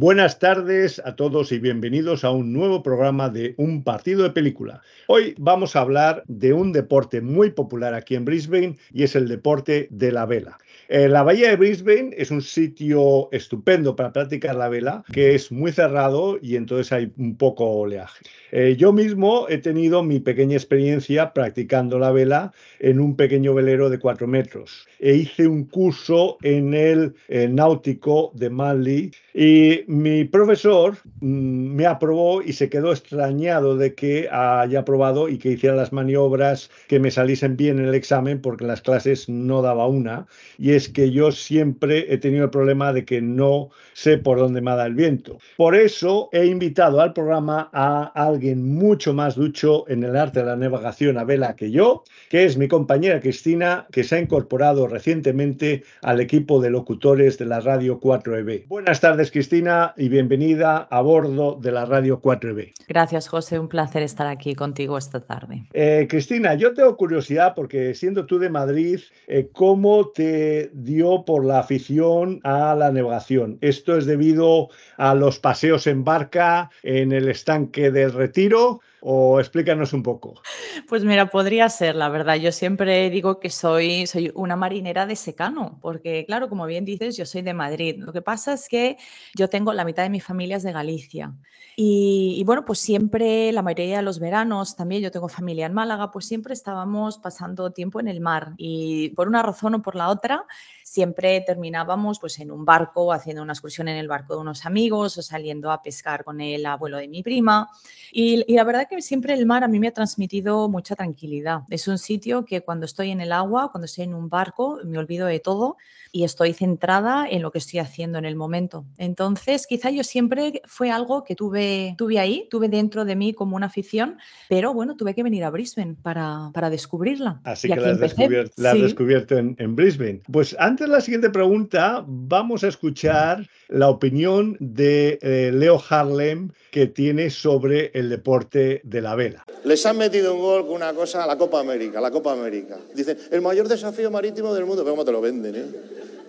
Buenas tardes a todos y bienvenidos a un nuevo programa de Un partido de película. Hoy vamos a hablar de un deporte muy popular aquí en Brisbane y es el deporte de la vela. Eh, la bahía de Brisbane es un sitio estupendo para practicar la vela, que es muy cerrado y entonces hay un poco oleaje. Eh, yo mismo he tenido mi pequeña experiencia practicando la vela en un pequeño velero de cuatro metros. E hice un curso en el eh, náutico de Manly y mi profesor mm, me aprobó y se quedó extrañado de que haya aprobado y que hiciera las maniobras que me saliesen bien en el examen porque en las clases no daba una. Y es que yo siempre he tenido el problema de que no sé por dónde me da el viento. Por eso he invitado al programa a alguien mucho más ducho en el arte de la navegación a vela que yo, que es mi compañera Cristina, que se ha incorporado recientemente al equipo de locutores de la Radio 4EB. Buenas tardes, Cristina, y bienvenida a bordo de la Radio 4EB. Gracias, José. Un placer estar aquí contigo esta tarde. Eh, Cristina, yo tengo curiosidad porque siendo tú de Madrid, eh, ¿cómo te dio por la afición a la navegación. Esto es debido a los paseos en barca en el estanque del retiro o explícanos un poco. Pues mira, podría ser, la verdad. Yo siempre digo que soy, soy una marinera de secano, porque claro, como bien dices, yo soy de Madrid. Lo que pasa es que yo tengo la mitad de mi familia de Galicia. Y, y bueno, pues siempre, la mayoría de los veranos, también yo tengo familia en Málaga, pues siempre estábamos pasando tiempo en el mar. Y por una razón o por la otra, siempre terminábamos pues en un barco, haciendo una excursión en el barco de unos amigos o saliendo a pescar con el abuelo de mi prima. Y, y, la verdad que siempre el mar a mí me ha transmitido mucha tranquilidad. Es un sitio que cuando estoy en el agua, cuando estoy en un barco, me olvido de todo y estoy centrada en lo que estoy haciendo en el momento. Entonces, quizá yo siempre fue algo que tuve, tuve ahí, tuve dentro de mí como una afición, pero bueno, tuve que venir a Brisbane para, para descubrirla. Así y que la has, descubierto, la has sí. descubierto en, en Brisbane. Pues antes de la siguiente pregunta, vamos a escuchar la opinión de eh, Leo Harlem que tiene sobre el deporte de la vela. Les han metido un gol con una cosa, la Copa América, la Copa América. Dicen, el mayor desafío marítimo del mundo, pero ¿cómo te lo venden? Eh?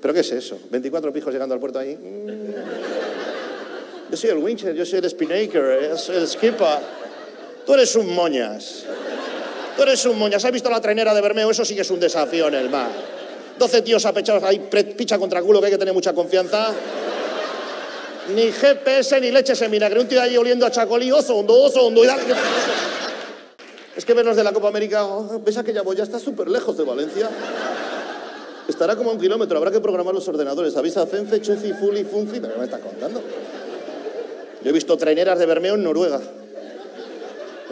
¿Pero qué es eso? ¿24 pijos llegando al puerto ahí? Yo soy el wincher, yo soy el spinnaker, soy el skipper. Tú eres un moñas. Tú eres un moñas. ¿Has visto la trainera de Bermeo? Eso sí que es un desafío en el mar. 12 tíos apechados ahí, picha contra culo, que hay que tener mucha confianza. Ni GPS ni leches en vinagre. Un tío ahí oliendo a chacolí, oso hondo, oso hondo. Y dale, Es que verlos de la Copa América, oh, ves aquella boya, está súper lejos de Valencia. Estará como a un kilómetro, habrá que programar los ordenadores. Avisa Fenfe, Chufi, Fuli, Funfi, ¿pero qué me está contando? Yo he visto traineras de Bermeo en Noruega.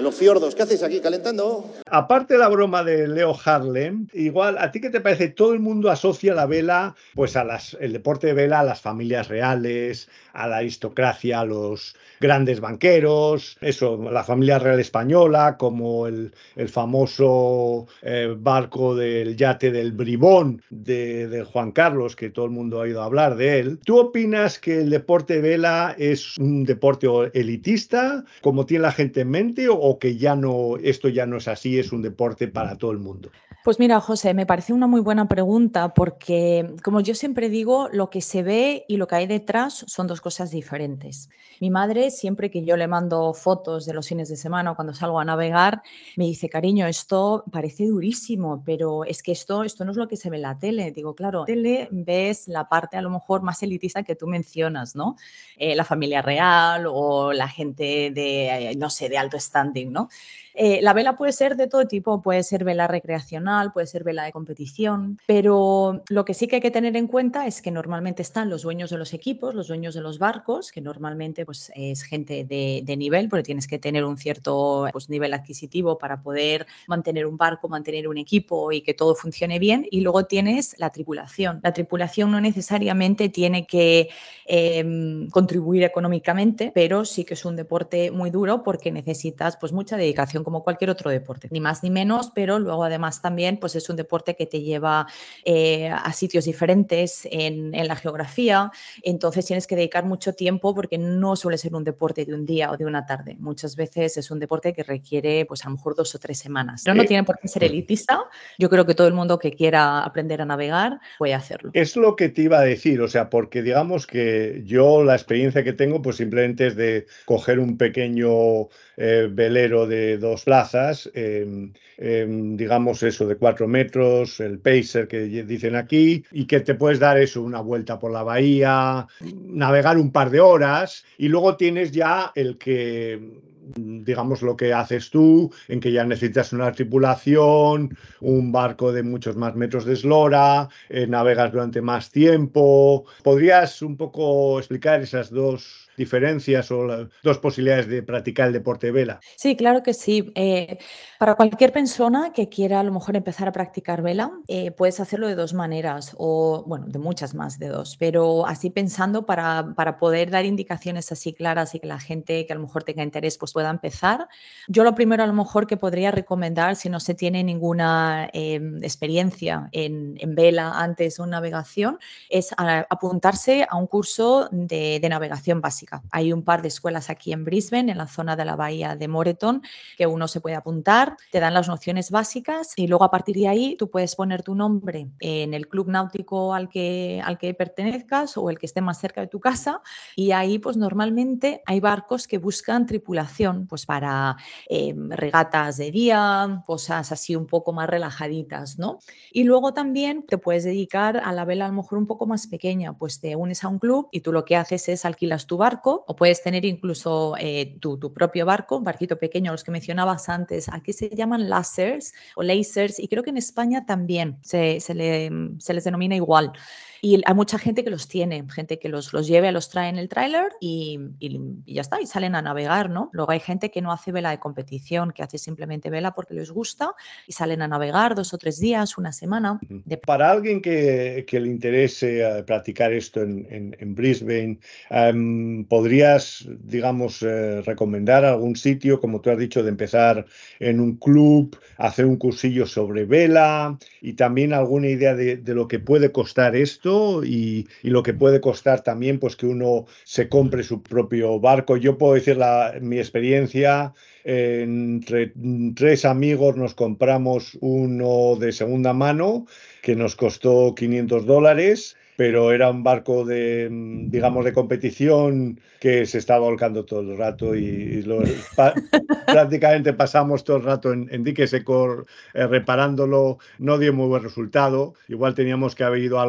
Los fiordos, ¿qué hacéis aquí? ¿Calentando? Aparte de la broma de Leo Harlem, igual, ¿a ti qué te parece? Todo el mundo asocia la vela, pues a las, deporte de vela a las familias reales, a la aristocracia, a los grandes banqueros, eso, la familia real española, como el, famoso eh, barco del yate del Bribón de, de, Juan Carlos, que todo el mundo ha oído hablar de él. ¿Tú opinas que el deporte de vela es un deporte elitista, como tiene la gente en mente, o que ya no, esto ya no es así, es un deporte para todo el mundo? Pues mira, José, me parece una muy buena pregunta porque, como yo siempre digo, lo que se ve y lo que hay detrás son dos cosas diferentes. Mi madre, siempre que yo le mando fotos de los fines de semana o cuando salgo a navegar, me dice, cariño, esto parece durísimo, pero es que esto, esto no es lo que se ve en la tele. Digo, claro, tele ves la parte a lo mejor más elitista que tú mencionas, ¿no? Eh, la familia real o la gente de, no sé, de alto standing, ¿no? Eh, la vela puede ser de todo tipo, puede ser vela recreacional, puede ser vela de competición, pero lo que sí que hay que tener en cuenta es que normalmente están los dueños de los equipos, los dueños de los barcos, que normalmente pues, es gente de, nivel, porque tienes que tener un cierto pues, nivel adquisitivo para poder mantener un barco, mantener un equipo y que todo funcione bien. Y luego tienes la tripulación. La tripulación no necesariamente tiene que em, contribuir económicamente, pero sí que es un deporte muy duro porque necesitas pues, mucha dedicación como cualquier otro deporte, ni más ni menos, pero luego además también pues es un deporte que te lleva eh, a sitios diferentes en, la geografía, entonces tienes que dedicar mucho tiempo porque no suele ser un deporte de un día o de una tarde, muchas veces es un deporte que requiere pues a lo mejor dos o tres semanas, pero no tiene por qué ser elitista, yo creo que todo el mundo que quiera aprender a navegar puede hacerlo. Es lo que te iba a decir, o sea, porque digamos que yo la experiencia que tengo pues simplemente es de coger un pequeño eh, velero de dos plazas, em, em, digamos eso, de cuatro metros, el pacer que dicen aquí, y que te puedes dar eso, una vuelta por la bahía, navegar un par de horas, y luego tienes ya el que digamos, lo que haces tú, en que ya necesitas una tripulación, un barco de muchos más metros de eslora, eh, navegas durante más tiempo. ¿Podrías un poco explicar esas dos diferencias o las dos posibilidades de practicar el deporte de vela? Sí, claro que sí. Eh, para cualquier persona que quiera a lo mejor empezar a practicar vela, eh, puedes hacerlo de dos maneras o, bueno, de muchas más de dos, pero así pensando para, para, poder dar indicaciones así claras y que la gente que a lo mejor tenga interés pues pueda empezar. Yo lo primero a lo mejor que podría recomendar si no se tiene ninguna em, experiencia en, en, vela antes de una navegación es apuntarse a un curso de navegación básica hay un par de escuelas aquí en Brisbane, en la zona de la bahía de Moreton, que uno se puede apuntar, te dan las nociones básicas y luego a partir de ahí tú puedes poner tu nombre en el club náutico al que, al que pertenezcas o el que esté más cerca de tu casa y ahí pues normalmente hay barcos que buscan tripulación pues para em, regatas de día, cosas así un poco más relajaditas, ¿no? Y luego también te puedes dedicar a la vela a lo mejor un poco más pequeña, pues te unes a un club y tú lo que haces es alquilas tu barco o puedes tener incluso eh, tu, propio barco, un barquito pequeño, los que mencionabas antes. Aquí se llaman lasers o lasers y creo que en España también se, se les denomina igual. Y hay mucha gente que los tiene, gente que los, los lleve, los trae en el tráiler y, y, ya está, y salen a navegar, ¿no? Luego hay gente que no hace vela de competición, que hace simplemente vela porque les gusta y salen a navegar dos o tres días, una semana. Para alguien que, que, le interese eh, practicar esto en, en, Brisbane, em, ¿podrías, digamos, eh, recomendar algún sitio, como tú has dicho, de empezar en un club, hacer un cursillo sobre vela y también alguna idea de, de lo que puede costar esto? Y, lo que puede costar también pues que uno se compre su propio barco. Yo puedo decir la, mi experiencia, entre tres amigos nos compramos uno de segunda mano que nos costó 500 dólares pero era un barco de, digamos, de competición que se estaba volcando todo el rato y, prácticamente pasamos todo el rato en, en dique seco eh, reparándolo, no dio muy buen resultado, igual teníamos que haber ido a,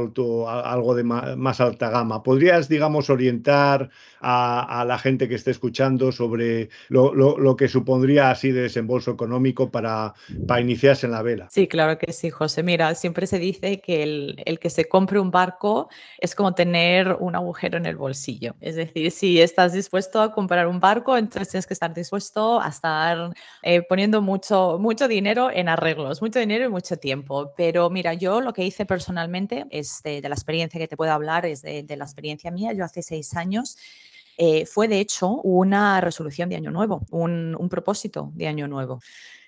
algo de más, alta gama. ¿Podrías, digamos, orientar a, la gente que esté escuchando sobre lo, que supondría así de desembolso económico para, para iniciarse en la vela? Sí, claro que sí, José. Mira, siempre se dice que el, el que se compre un barco es como tener un agujero en el bolsillo. Es decir, si estás dispuesto a comprar un barco, entonces tienes que estar dispuesto a estar eh, poniendo mucho, mucho dinero en arreglos, mucho dinero y mucho tiempo. Pero mira, yo lo que hice personalmente es de, la experiencia que te puedo hablar, es de, la experiencia mía. Yo hace seis años eh, fue de hecho una resolución de año nuevo, un, un propósito de año nuevo.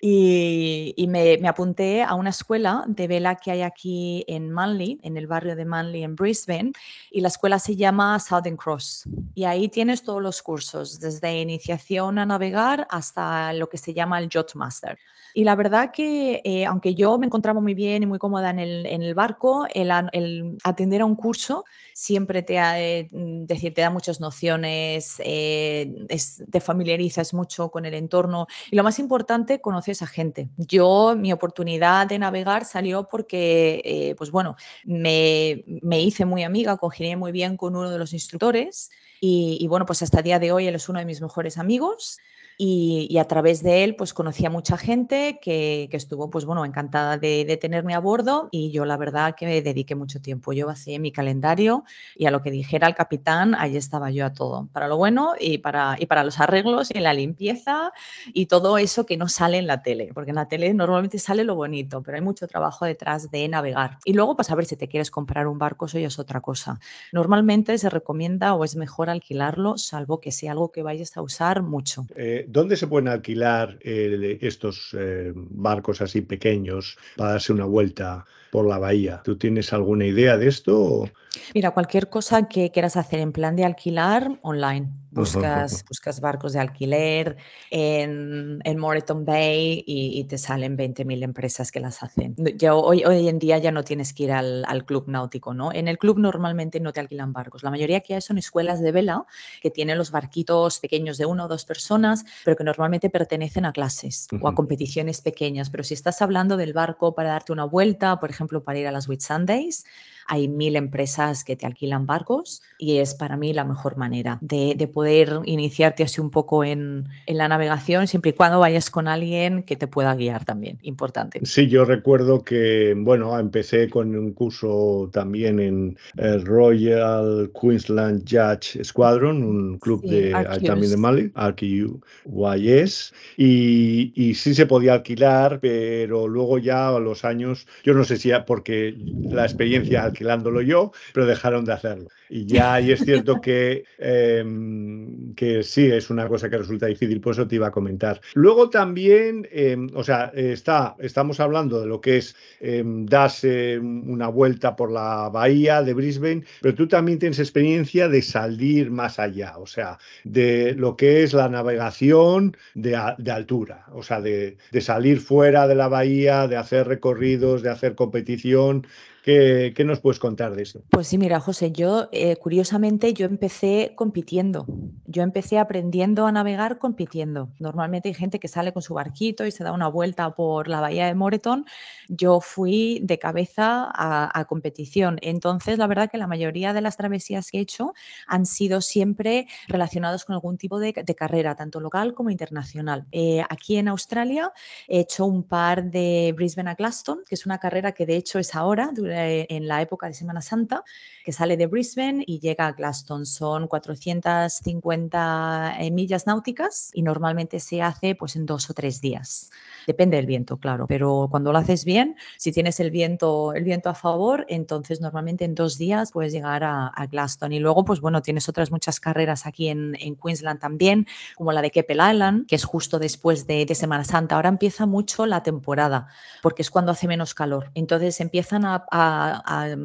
Y, me, apunté a una escuela de vela que hay aquí en Manly, en el barrio de Manly, en Brisbane, y la escuela se llama Southern Cross. Y ahí tienes todos los cursos, desde iniciación a navegar hasta lo que se llama el Yacht Master. Y la verdad que, eh, aunque yo me encontraba muy bien y muy cómoda en el, en el barco, el, el, atender a un curso siempre te, eh, decir, te da muchas nociones, eh, te familiarizas mucho con el entorno y lo más importante, conoces a gente. Yo, mi oportunidad de navegar salió porque, pues bueno, me, me, hice muy amiga, congenié muy bien con uno de los instructores y, y bueno, pues hasta el día de hoy él es uno de mis mejores amigos. Y, a través de él pues conocí a mucha gente que, estuvo pues bueno encantada de, tenerme a bordo y yo la verdad que me dediqué mucho tiempo. Yo vacié mi calendario y a lo que dijera el capitán, ahí estaba yo a todo, para lo bueno y para, y para los arreglos y la limpieza y todo eso que no sale en la tele, porque en la tele normalmente sale lo bonito, pero hay mucho trabajo detrás de navegar. Y luego pues a ver si te quieres comprar un barco, eso ya es otra cosa. Normalmente se recomienda o es mejor alquilarlo, salvo que sea algo que vayas a usar mucho. Eh, ¿Dónde se pueden alquilar eh, estos eh, barcos así pequeños para darse una vuelta por la bahía? ¿Tú tienes alguna idea de esto? Mira, cualquier cosa que quieras hacer en plan de alquilar online. Buscas, buscas barcos de alquiler en, en Moreton Bay y, te salen 20.000 empresas que las hacen. Ya, hoy, hoy en día ya no tienes que ir al, al, club náutico, ¿no? En el club normalmente no te alquilan barcos. La mayoría que hay son escuelas de vela que tienen los barquitos pequeños de una o dos personas, pero que normalmente pertenecen a clases o a competiciones pequeñas. Pero si estás hablando del barco para darte una vuelta, por ejemplo, para ir a las Whit Sundays, hay mil empresas que te alquilan barcos y es para mí la mejor manera de, poder iniciarte así un poco en, la navegación, siempre y cuando vayas con alguien que te pueda guiar también, importante. Sí, yo recuerdo que, bueno, empecé con un curso también en el Royal Queensland Judge Squadron, un club de, también de Mali, RQYS, y, y sí se podía alquilar, pero luego ya a los años, yo no sé si porque la experiencia alquilándolo yo, pero dejaron de hacerlo. Y ya y es cierto que, em, que sí, es una cosa que resulta difícil, por eso te iba a comentar. Luego también, em, o sea, está, estamos hablando de lo que es em, darse una vuelta por la bahía de Brisbane, pero tú también tienes experiencia de salir más allá, o sea, de lo que es la navegación de, de altura, o sea, de, de salir fuera de la bahía, de hacer recorridos, de hacer competición. ¿Qué, nos puedes contar de eso? Pues sí, mira, José, yo eh, curiosamente yo empecé compitiendo. Yo empecé aprendiendo a navegar compitiendo. Normalmente hay gente que sale con su barquito y se da una vuelta por la bahía de Moreton. Yo fui de cabeza a, competición. Entonces, la verdad que la mayoría de las travesías que he hecho han sido siempre relacionadas con algún tipo de, carrera, tanto local como internacional. Eh, aquí en Australia he hecho un par de Brisbane a Glaston, que es una carrera que de hecho es ahora, en la época de Semana Santa, que sale de Brisbane y llega a Glaston. Son 450 eh, millas náuticas y normalmente se hace pues en dos o tres días. Depende del viento, claro, pero cuando lo haces bien, si tienes el viento, el viento a favor, entonces normalmente en dos días puedes llegar a, Glaston. Y luego, pues bueno, tienes otras muchas carreras aquí en, Queensland también, como la de Keppel Island, que es justo después de, Semana Santa. Ahora empieza mucho la temporada, porque es cuando hace menos calor. Entonces empiezan a a a, a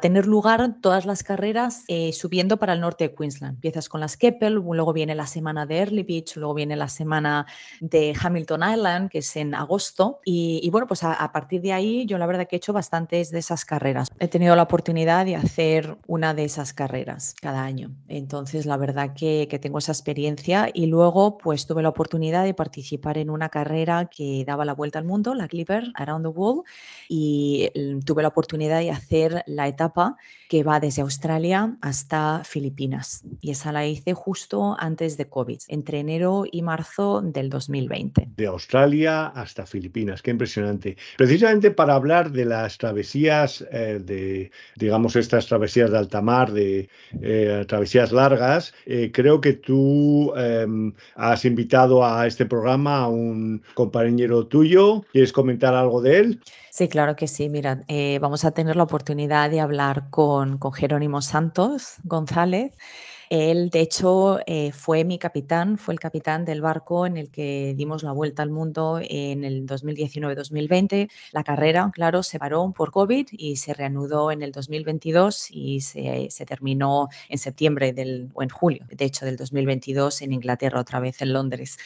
tener lugar todas las carreras eh, subiendo para el norte de Queensland. Empiezas con las Keppel, luego viene la semana de Early Beach, luego viene la semana de Hamilton Island, que es en agosto. Y, bueno, pues a, partir de ahí yo la verdad que he hecho bastantes de esas carreras. He tenido la oportunidad de hacer una de esas carreras cada año. Entonces la verdad que, que tengo esa experiencia y luego pues tuve la oportunidad de participar en una carrera que daba la vuelta al mundo, la Clipper Around the World, y mm, tuve la oportunidad de hacer la etapa que va desde Australia hasta Filipinas. Y esa la hice justo antes de COVID, entre enero y marzo del 2020. De Australia hasta Filipinas, qué impresionante. Precisamente para hablar de las travesías, eh, de, digamos, estas travesías de alta mar, de eh, travesías largas, eh, creo que tú em, has invitado a este programa a un compañero tuyo. ¿Quieres comentar algo de él? Sí, claro que sí. Mira, vamos a tener la oportunidad de hablar con, con Jerónimo Santos González Él, de hecho, eh, fue mi capitán, fue el capitán del barco en el que dimos la vuelta al mundo en el 2019-2020. La carrera, claro, se paró por COVID y se reanudó en el 2022 y se, se terminó en septiembre del, o en julio, de hecho, del 2022 en Inglaterra, otra vez en Londres.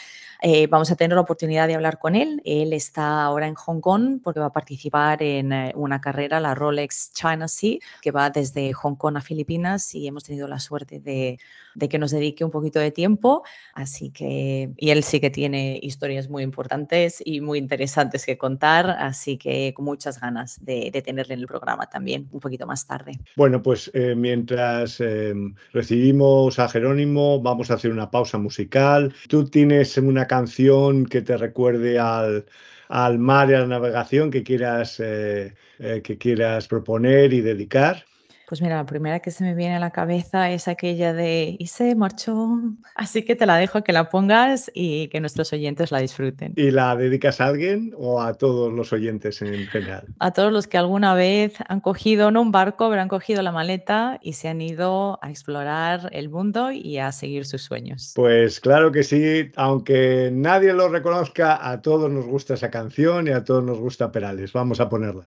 Eh, vamos a tener la oportunidad de hablar con él. Él está ahora en Hong Kong porque va a participar en eh, una carrera, la Rolex China Sea, que va desde Hong Kong a Filipinas y hemos tenido la suerte de, que nos dedique un poquito de tiempo. Así que, y él sí que tiene historias muy importantes y muy interesantes que contar, así que con muchas ganas de, tenerle en el programa también un poquito más tarde. Bueno, pues eh, mientras recibimos a Jerónimo, vamos a hacer una pausa musical. Tú tienes una canción que te recuerde al, al mar y a la navegación que quieras, eh, eh, que quieras proponer y dedicar? Pues mira, la primera que se me viene a la cabeza es aquella de y se marchó. Así que te la dejo que la pongas y que nuestros oyentes la disfruten. ¿Y la dedicas a alguien o a todos los oyentes en general? A todos los que alguna vez han cogido no un barco, pero han cogido la maleta y se han ido a explorar el mundo y a seguir sus sueños. Pues claro que sí, aunque nadie lo reconozca, a todos nos gusta esa canción y a todos nos gusta Perales. Vamos a ponerla.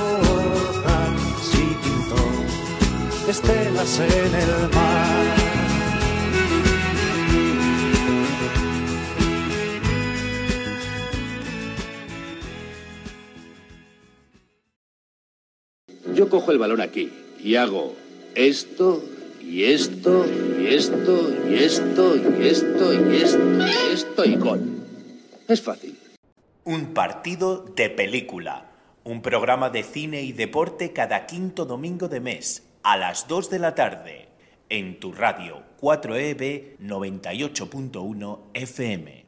estelas en el mar. yo cojo el balón aquí y hago esto y esto y esto y esto y esto y esto y esto y gol. Es fácil. Un partido de película. Un programa de cine y deporte cada quinto domingo de mes a las 2 de la tarde en tu radio 4EB 98.1 FM.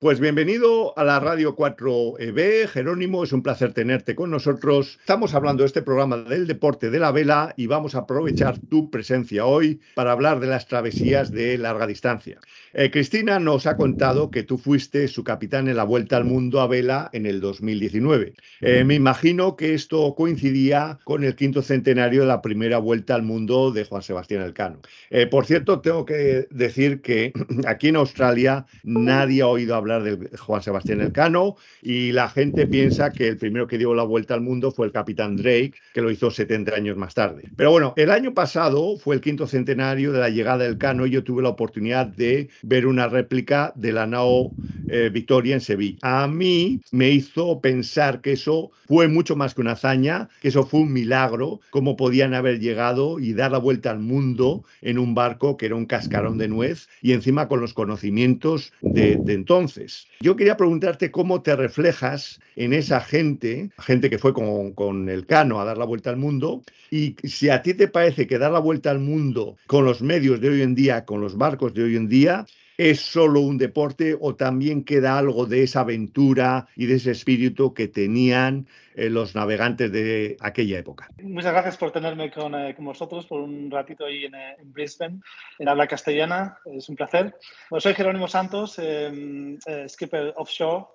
Pues bienvenido a la Radio 4EB, Jerónimo, es un placer tenerte con nosotros. Estamos hablando de este programa del deporte de la vela y vamos a aprovechar tu presencia hoy para hablar de las travesías de larga distancia. Eh, Cristina nos ha contado que tú fuiste su capitán en la Vuelta al Mundo a vela en el 2019. Eh, me imagino que esto coincidía con el quinto centenario de la primera Vuelta al Mundo de Juan Sebastián Elcano. Eh, por cierto, tengo que decir que aquí en Australia nadie ha oído hablar de Juan Sebastián Elcano y la gente piensa que el primero que dio la vuelta al mundo fue el capitán Drake, que lo hizo 70 años más tarde. Pero bueno, el año pasado fue el quinto centenario de la llegada del Cano y yo tuve la oportunidad de ver una réplica de la nao eh, Victoria en Sevilla. A mí me hizo pensar que eso fue mucho más que una hazaña, que eso fue un milagro, cómo podían haber llegado y dar la vuelta al mundo en un barco que era un cascarón de nuez y encima con los conocimientos de, entonces. Yo quería preguntarte cómo te reflejas en esa gente, gente que fue con, con, el cano a dar la vuelta al mundo, y si a ti te parece que dar la vuelta al mundo con los medios de hoy en día, con los barcos de hoy en día, es solo un deporte o también queda algo de esa aventura y de ese espíritu que tenían eh, los navegantes de aquella época. Muchas gracias por tenerme con, eh, con vosotros por un ratito ahí en, eh, en, Brisbane, en habla castellana. Es un placer. Bueno, soy Jerónimo Santos, em, skipper offshore.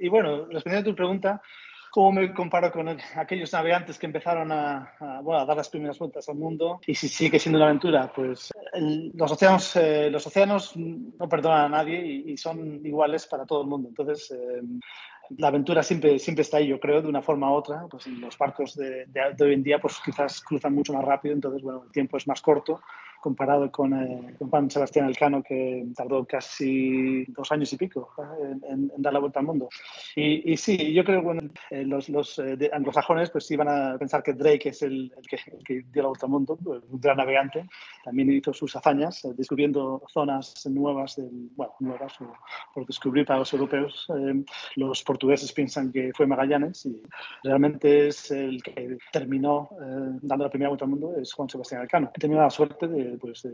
y bueno, respondiendo a tu pregunta, cómo me comparo con aquellos navegantes que empezaron a, bueno, a, dar las primeras vueltas al mundo y si sigue siendo una aventura, pues los, océanos, eh, los océanos no perdonan a nadie y, son iguales para todo el mundo. Entonces, eh, la aventura siempre, siempre está ahí, yo creo, de una forma u otra. Pues los barcos de, de, hoy en día pues quizás cruzan mucho más rápido, entonces, bueno, el tiempo es más corto comparado con, eh, con, Juan Sebastián Elcano, que tardó casi dos años y pico ¿eh? en, en, dar la vuelta al mundo. Y, y sí, yo creo que bueno, eh, los, los eh, anglosajones pues iban a pensar que Drake es el, el, que, el, que, dio la vuelta al mundo, pues, un gran navegante. También hizo sus hazañas descubriendo zonas nuevas, del, bueno, nuevas o por descubrir para los europeos. los portugueses piensan que fue Magallanes y realmente es el que terminó dando la primera vuelta al mundo, es Juan Sebastián Elcano. He tenido la suerte de pues,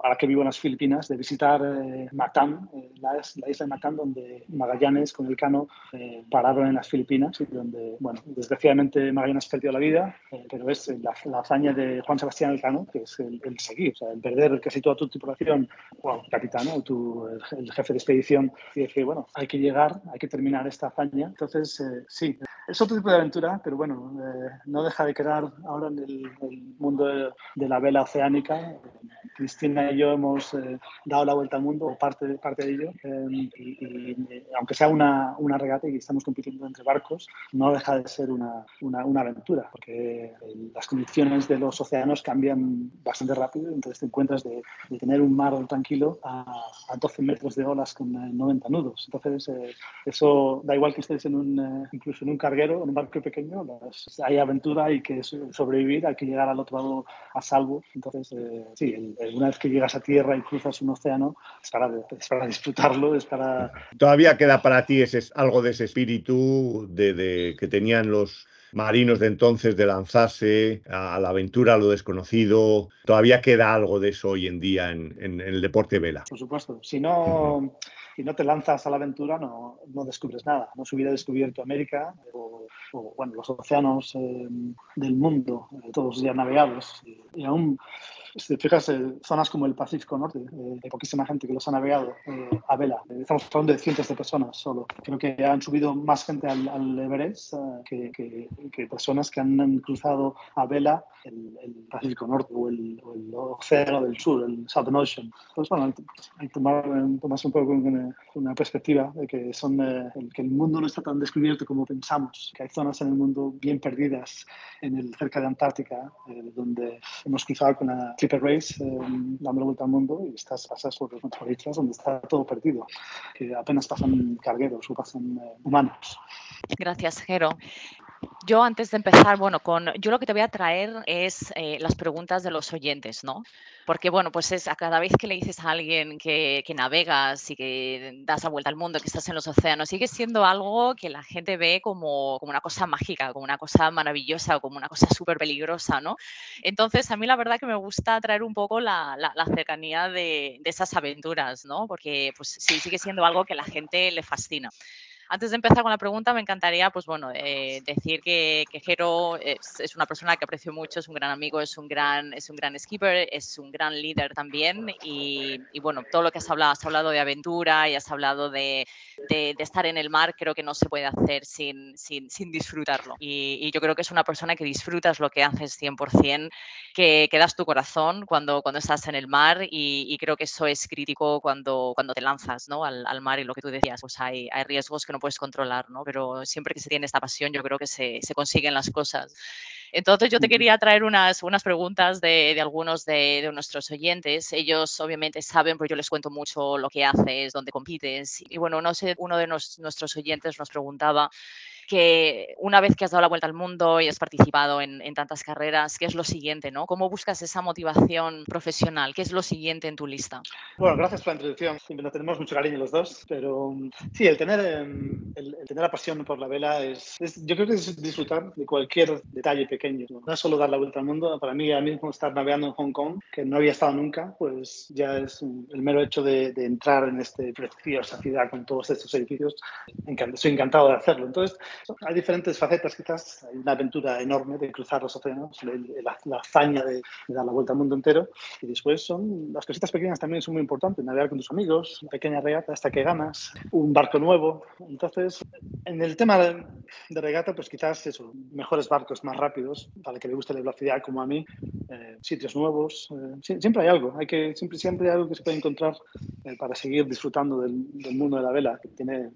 ahora que vivo en las Filipinas, de visitar eh, Macán, eh, la, la, isla de Macán, donde Magallanes con el cano eh, pararon en las Filipinas y donde, bueno, desgraciadamente Magallanes perdió la vida, pero es la, la, hazaña de Juan Sebastián Elcano, que es el, el, seguir, o sea, el perder casi toda tu tripulación, o capitán o tu, el, el, jefe de expedición, y decir, bueno, hay que llegar, hay que terminar esta hazaña. Entonces, sí, es otro tipo de aventura, pero bueno, no deja de quedar ahora en el, el mundo de, de la vela oceánica Cristina y yo hemos eh, dado la vuelta al mundo, o parte, parte de ello, eh, y, y, aunque sea una, una, regata y estamos compitiendo entre barcos, no deja de ser una, una, una aventura, porque las condiciones de los océanos cambian bastante rápido, entonces te encuentras de, de tener un mar tranquilo a, a, 12 metros de olas con 90 eh, nudos. Entonces, eh, eso da igual que estés en un, eh, incluso en un carguero, en un barco pequeño, las, hay aventura, hay que sobrevivir, hay que llegar al otro lado a salvo. Entonces, sí, el, el, una vez que llegas a tierra y cruzas un océano, es para, es para disfrutarlo, es para... Todavía queda para ti ese, algo de ese espíritu de, de, que tenían los marinos de entonces de lanzarse a la aventura, a lo desconocido. Todavía queda algo de eso hoy en día en, en, en el deporte vela. Por supuesto. Si no, si no te lanzas a la aventura, no, no descubres nada. No se hubiera descubierto América o, o bueno, los océanos eh, del mundo, eh, todos ya navegados. Y, y aún si te fijas, eh, zonas como el Pacífico Norte, eh, hay poquísima gente que los ha navegado eh, a vela. Estamos hablando de cientos de personas solo. Creo que han subido más gente al, al Everest que, que, que, personas que han cruzado a vela el, el Pacífico Norte o el, o el, Océano del Sur, el Southern Ocean. Entonces, bueno, hay que tomar, tomarse un poco una, una perspectiva de que, son, que el mundo no está tan descubierto como pensamos, que hay zonas en el mundo bien perdidas en el, cerca de Antártica, donde hemos cruzado con la Clipper Race eh, dando la vuelta al mundo y estás pasas por, por islas donde está todo perdido, que apenas pasan cargueros o pasan eh, humanos. Gracias, Jero. Yo antes de empezar, bueno, con yo lo que te voy a traer es eh, las preguntas de los oyentes, ¿no? Porque, bueno, pues es a cada vez que le dices a alguien que, que, navegas y que das la vuelta al mundo, que estás en los océanos, sigue siendo algo que la gente ve como, como una cosa mágica, como una cosa maravillosa o como una cosa súper peligrosa, ¿no? Entonces, a mí la verdad que me gusta traer un poco la, la, cercanía de, de, esas aventuras, ¿no? Porque, pues sí, sigue siendo algo que la gente le fascina. Antes de empezar con la pregunta, me encantaría, pues bueno, eh, decir que, que Jero es, es, una persona que aprecio mucho, es un gran amigo, es un gran, es un gran skipper, es un gran líder también y, y bueno, todo lo que has hablado, has hablado de aventura y has hablado de, de, de estar en el mar, creo que no se puede hacer sin, sin, sin disfrutarlo. Y, y, yo creo que es una persona que disfrutas lo que haces 100%, que, que das tu corazón cuando, cuando estás en el mar y, y, creo que eso es crítico cuando, cuando te lanzas ¿no? al, al mar y lo que tú decías, pues hay, hay riesgos que no puedes controlar, ¿no? Pero siempre que se tiene esta pasión, yo creo que se, se consiguen las cosas. Entonces, yo te quería traer unas, unas preguntas de, de algunos de, de, nuestros oyentes. Ellos obviamente saben, porque yo les cuento mucho lo que haces, dónde compites. Y bueno, no sé, uno de nos, nuestros oyentes nos preguntaba que una vez que has dado la vuelta al mundo y has participado en, en, tantas carreras, ¿qué es lo siguiente? ¿no? ¿Cómo buscas esa motivación profesional? ¿Qué es lo siguiente en tu lista? Bueno, gracias por la introducción. Siempre nos tenemos mucho cariño los dos, pero sí, el tener, el, el tener la pasión por la vela es, es, yo creo que es disfrutar de cualquier detalle pequeño. ¿no? no es solo dar la vuelta al mundo, para mí ahora mismo estar navegando en Hong Kong, que no había estado nunca, pues ya es el mero hecho de, de entrar en esta preciosa ciudad con todos estos edificios. Soy encantado de hacerlo. Entonces, hay diferentes facetas quizás. Hay una aventura enorme de cruzar los océanos, la, la hazaña de, de, dar la vuelta al mundo entero. Y después son las cositas pequeñas también son muy importantes. Navegar con tus amigos, una pequeña regata hasta que ganas, un barco nuevo. Entonces, en el tema de, regata, pues quizás eso, mejores barcos más rápidos, para que le guste la velocidad como a mí, eh, sitios nuevos. Eh, siempre hay algo. Hay que, siempre, siempre hay algo que se puede encontrar eh, para seguir disfrutando del, mundo de la vela, que tiene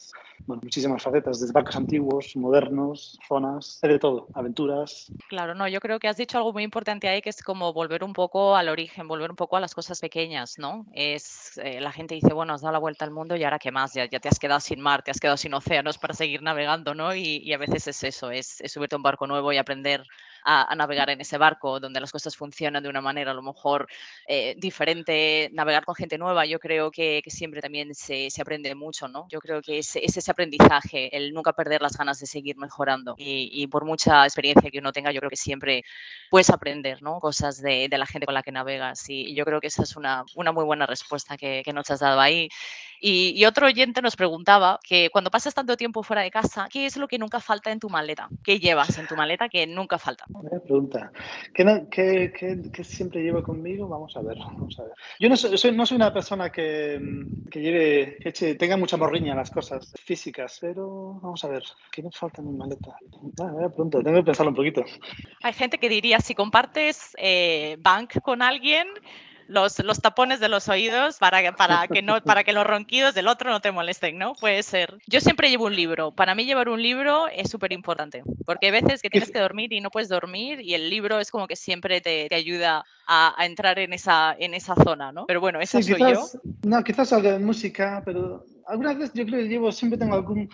bueno, muchísimas facetas, desde barcos antiguos, modernos, zonas, de todo, aventuras. Claro, no, yo creo que has dicho algo muy importante ahí, que es como volver un poco al origen, volver un poco a las cosas pequeñas, ¿no? Es, la gente dice, bueno, has dado la vuelta al mundo y ahora qué más, ya, ya te has quedado sin mar, te has quedado sin océanos para seguir navegando, ¿no? Y, y a veces es eso, es, es subirte a un barco nuevo y aprender a, a, navegar en ese barco, donde las cosas funcionan de una manera a lo mejor eh, diferente, navegar con gente nueva, yo creo que, que siempre también se, se, aprende mucho, ¿no? Yo creo que es, es, ese aprendizaje, el nunca perder las ganas de seguir mejorando. Y, y, por mucha experiencia que uno tenga, yo creo que siempre puedes aprender, ¿no? Cosas de, de la gente con la que navegas. Y, y, yo creo que esa es una, una muy buena respuesta que, que nos has dado ahí. Y, y, otro oyente nos preguntaba que cuando pasas tanto tiempo fuera de casa, ¿qué es lo que nunca falta en tu maleta? ¿Qué llevas en tu maleta que nunca falta? Buena pregunta. ¿Qué, no, qué, qué, ¿Qué, siempre llevo conmigo? Vamos a ver. Vamos a ver. Yo no soy, no soy una persona que, que lleve, que eche, tenga mucha morriña las cosas físicas, pero vamos a ver. ¿Qué me falta en mi maleta? Ah, buena pregunta. Tengo que pensarlo un poquito. Hay gente que diría, si compartes eh, bank con alguien, los, los, tapones de los oídos para, para, que no, para que los ronquidos del otro no te molesten, ¿no? Puede ser. Yo siempre llevo un libro. Para mí llevar un libro es súper importante, porque hay veces que tienes que dormir y no puedes dormir y el libro es como que siempre te, te ayuda a, a, entrar en esa, en esa zona, ¿no? Pero bueno, esa sí, soy quizás, yo. No, quizás algo de música, pero algunas veces yo creo que llevo, siempre tengo algún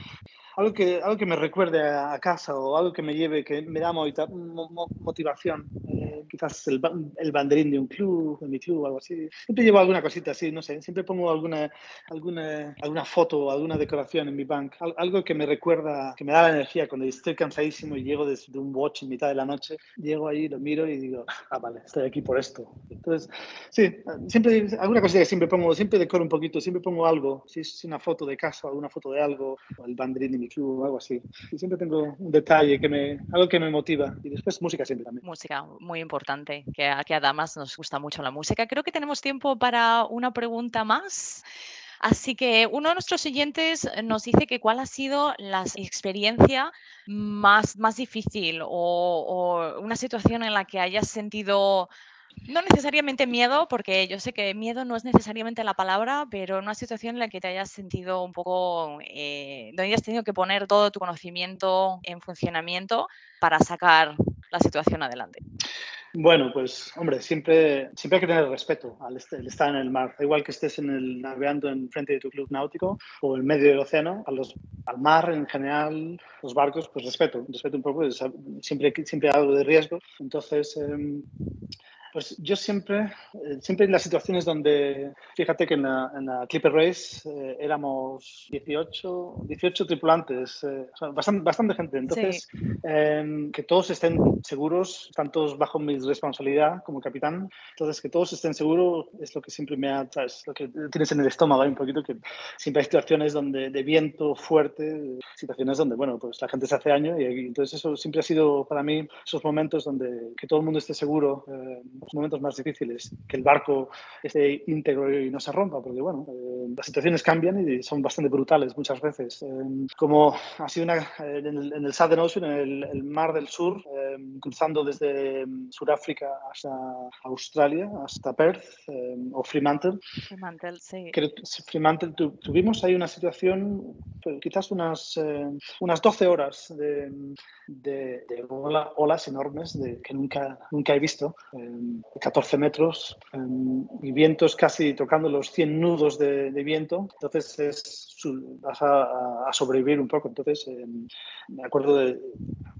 algo que, algo que me recuerde a casa o algo que me lleve, que me da motivación. Eh, quizás el, el, banderín de un club, de mi club, algo así. Siempre llevo alguna cosita así, no sé. Siempre pongo alguna, alguna, alguna foto alguna decoración en mi bank. Algo que me recuerda, que me da la energía cuando estoy cansadísimo y llego desde un watch en mitad de la noche. Llego ahí, lo miro y digo, ah, vale, estoy aquí por esto. Entonces, sí, siempre, alguna cosita que siempre pongo, siempre decoro un poquito, siempre pongo algo. Si es una foto de casa, alguna foto de algo, o el banderín de mi club o algo así. Y siempre tengo un detalle, que me, algo que me motiva. Y después música siempre también. Música, muy importante, que a, a Damas nos gusta mucho la música. Creo que tenemos tiempo para una pregunta más. Así que uno de nuestros oyentes nos dice que cuál ha sido la experiencia más, más difícil o, o una situación en la que hayas sentido no necesariamente miedo, porque yo sé que miedo no es necesariamente la palabra, pero una situación en la que te hayas sentido un poco, eh, donde hayas tenido que poner todo tu conocimiento en funcionamiento para sacar la situación adelante. Bueno, pues hombre, siempre, siempre hay que tener respeto al estar en el mar. Igual que estés en el, navegando en frente de tu club náutico o en medio del océano, a los, al mar en general, los barcos, pues respeto, respeto un poco, siempre, siempre algo de riesgo. Entonces, em, pues yo siempre, eh, siempre en las situaciones donde, fíjate que en la, Clipper Race eh, éramos 18, 18 tripulantes, eh, bastante, bastante, gente. Entonces, em, que todos estén seguros, están todos bajo mi responsabilidad como capitán. Entonces, que todos estén seguros es lo que siempre me ha, es lo que tienes en el estómago, un poquito, que siempre hay situaciones donde, de viento fuerte, situaciones donde, bueno, pues la gente se hace daño y, entonces eso siempre ha sido para mí esos momentos donde que todo el mundo esté seguro los momentos más difíciles, que el barco esté íntegro y no se rompa, porque bueno, eh, las situaciones cambian y son bastante brutales muchas veces. Eh, como ha sido una, en, el, en el Southern Ocean, en el, Mar del Sur, eh, cruzando desde mm, Sudáfrica hasta Australia, hasta Perth o Fremantle. Fremantle, sí. Fremantle tuvimos ahí una situación, pues, quizás unas, unas 12 horas de, de, olas enormes de, que nunca, nunca he visto. 14 metros em, y vientos casi tocando los 100 nudos de, viento. Entonces es, vas a, sobrevivir un poco. Entonces em, me acuerdo de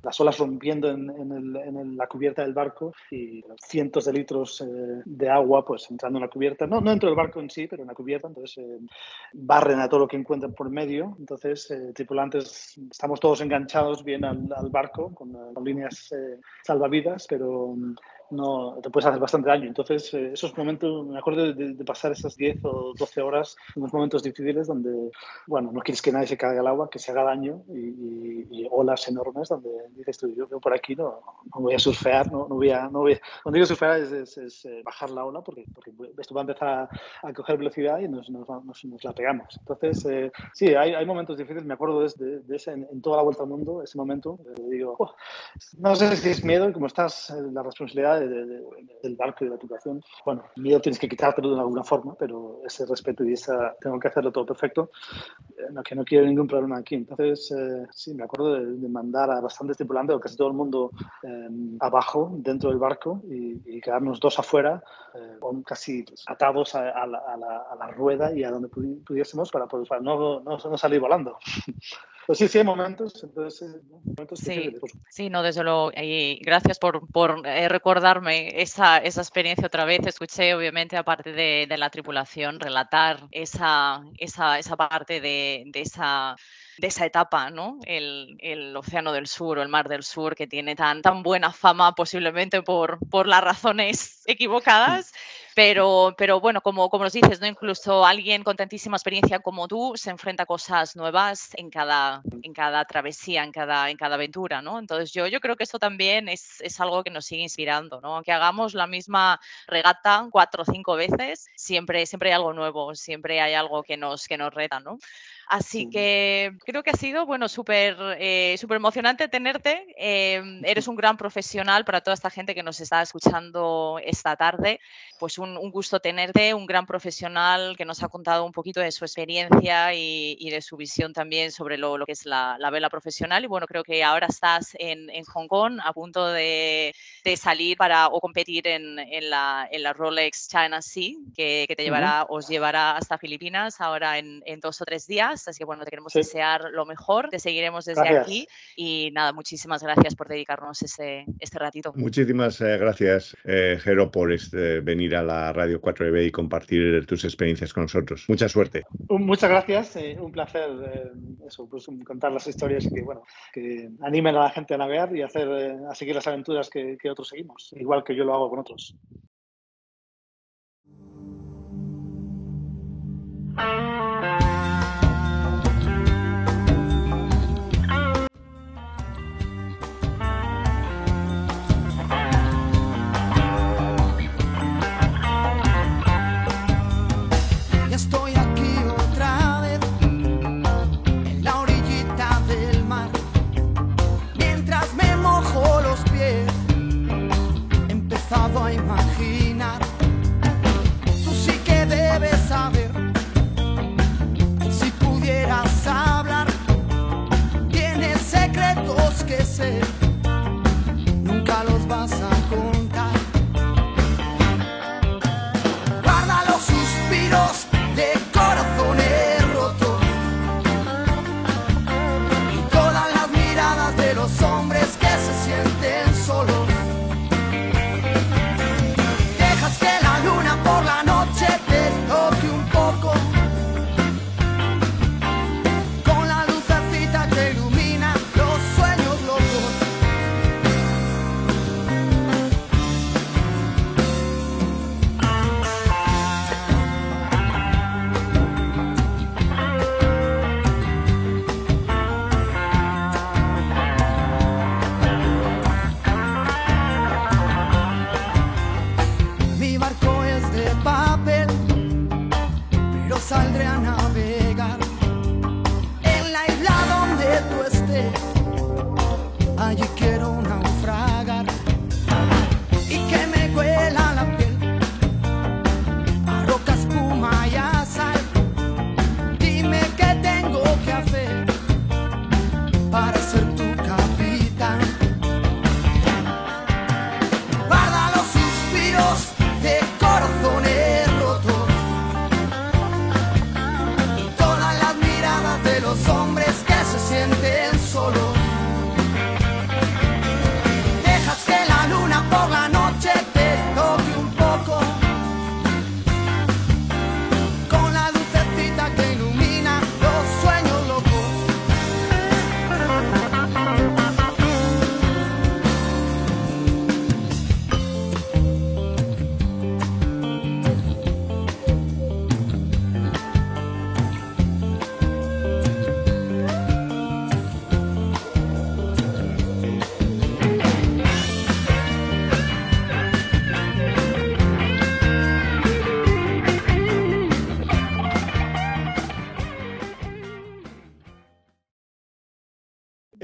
las olas rompiendo en, la cubierta del barco y cientos de litros eh, de agua pues entrando en la cubierta. No, no dentro del barco en sí, pero en la cubierta. Entonces em, barren a todo lo que encuentran por medio. Entonces eh, tripulantes estamos todos enganchados bien al, barco con, con líneas eh, salvavidas, pero no te puedes hacer bastante daño. Entonces, eh, esos momentos, me acuerdo de, pasar esas 10 o 12 horas, unos momentos difíciles donde, bueno, no quieres que nadie se caiga al agua, que se haga daño y, olas enormes donde dices tú, yo, por aquí no, no, voy a surfear, no, no, voy a, no voy Cuando digo surfear es, es, eh, bajar la ola porque, porque, esto va a empezar a, coger velocidad y nos, nos, nos, la pegamos. Entonces, eh, sí, hay, hay, momentos difíciles, me acuerdo de, de ese, en, toda la vuelta al mundo, ese momento, digo, oh, no sé si es miedo, como estás, la responsabilidad del barco y de la tripulación. Bueno, miedo tienes que quitártelo de alguna forma, pero ese respeto y esa tengo que hacerlo todo perfecto, eh, no, que no quiero ningún problema aquí. Entonces, eh, sí, me acuerdo de, mandar a bastantes tripulantes, o casi todo el mundo em, abajo, dentro del barco, y, quedarnos dos afuera, eh, casi pues, atados a, la, a, la, rueda y a donde pudiésemos para poder no, no, no salir volando. Pues sí, sí, hay momentos, entonces, momentos sí, sí, no, desde luego. Y gracias por, por eh, recordarme esa, esa, experiencia otra vez. Escuché, obviamente, aparte de, de la tripulación, relatar esa, esa, esa parte de, de esa de esa etapa, ¿no? El, el, Océano del Sur o el Mar del Sur, que tiene tan, tan buena fama posiblemente por, por las razones equivocadas, pero, pero bueno, como, como nos dices, ¿no? incluso alguien con tantísima experiencia como tú se enfrenta a cosas nuevas en cada, en cada travesía, en cada, en cada aventura, ¿no? Entonces yo, yo creo que esto también es, es algo que nos sigue inspirando, ¿no? Aunque hagamos la misma regata cuatro o cinco veces, siempre, siempre hay algo nuevo, siempre hay algo que nos, que nos reta, ¿no? Así que creo que ha sido, bueno, súper eh, emocionante tenerte. Em, eres un gran profesional para toda esta gente que nos está escuchando esta tarde. Pues un, gusto tenerte, un gran profesional que nos ha contado un poquito de su experiencia y, de su visión también sobre lo, que es la, vela profesional. Y bueno, creo que ahora estás en, Hong Kong a punto de, salir para o competir en, la, Rolex China Sea, que, te llevará, os llevará hasta Filipinas ahora en dos o tres días. Así que bueno, te queremos desear lo mejor, te seguiremos desde aquí y nada, muchísimas gracias por dedicarnos este, este ratito. Muchísimas eh, gracias, eh, Jero, por este, venir a la Radio 4EB y compartir tus experiencias con nosotros. Mucha suerte. Muchas gracias, eh, un placer eso, pues, contar las historias que, bueno, que animen a la gente a navegar y hacer, a seguir las aventuras que, otros seguimos, igual que yo lo hago con otros. Vas a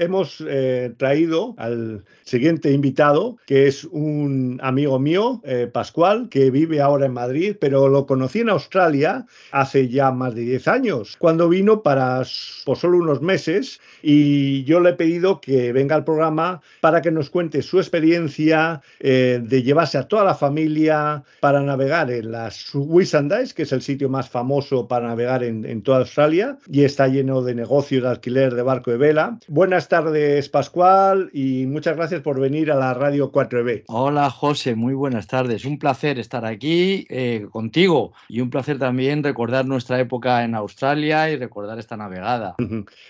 hemos eh, traído al siguiente invitado, que es un amigo mío, eh, Pascual, que vive ahora en Madrid, pero lo conocí en Australia hace ya más de 10 años, cuando vino para por solo unos meses y yo le he pedido que venga al programa para que nos cuente su experiencia eh, de llevarse a toda la familia para navegar en las Whitsundays, que es el sitio más famoso para navegar en, en toda Australia y está lleno de negocios de alquiler de barco de vela. Buenas tardes, Pascual, y muchas gracias por venir a la Radio 4B. Hola, José, muy buenas tardes. Un placer estar aquí eh, contigo y un placer también recordar nuestra época en Australia y recordar esta navegada.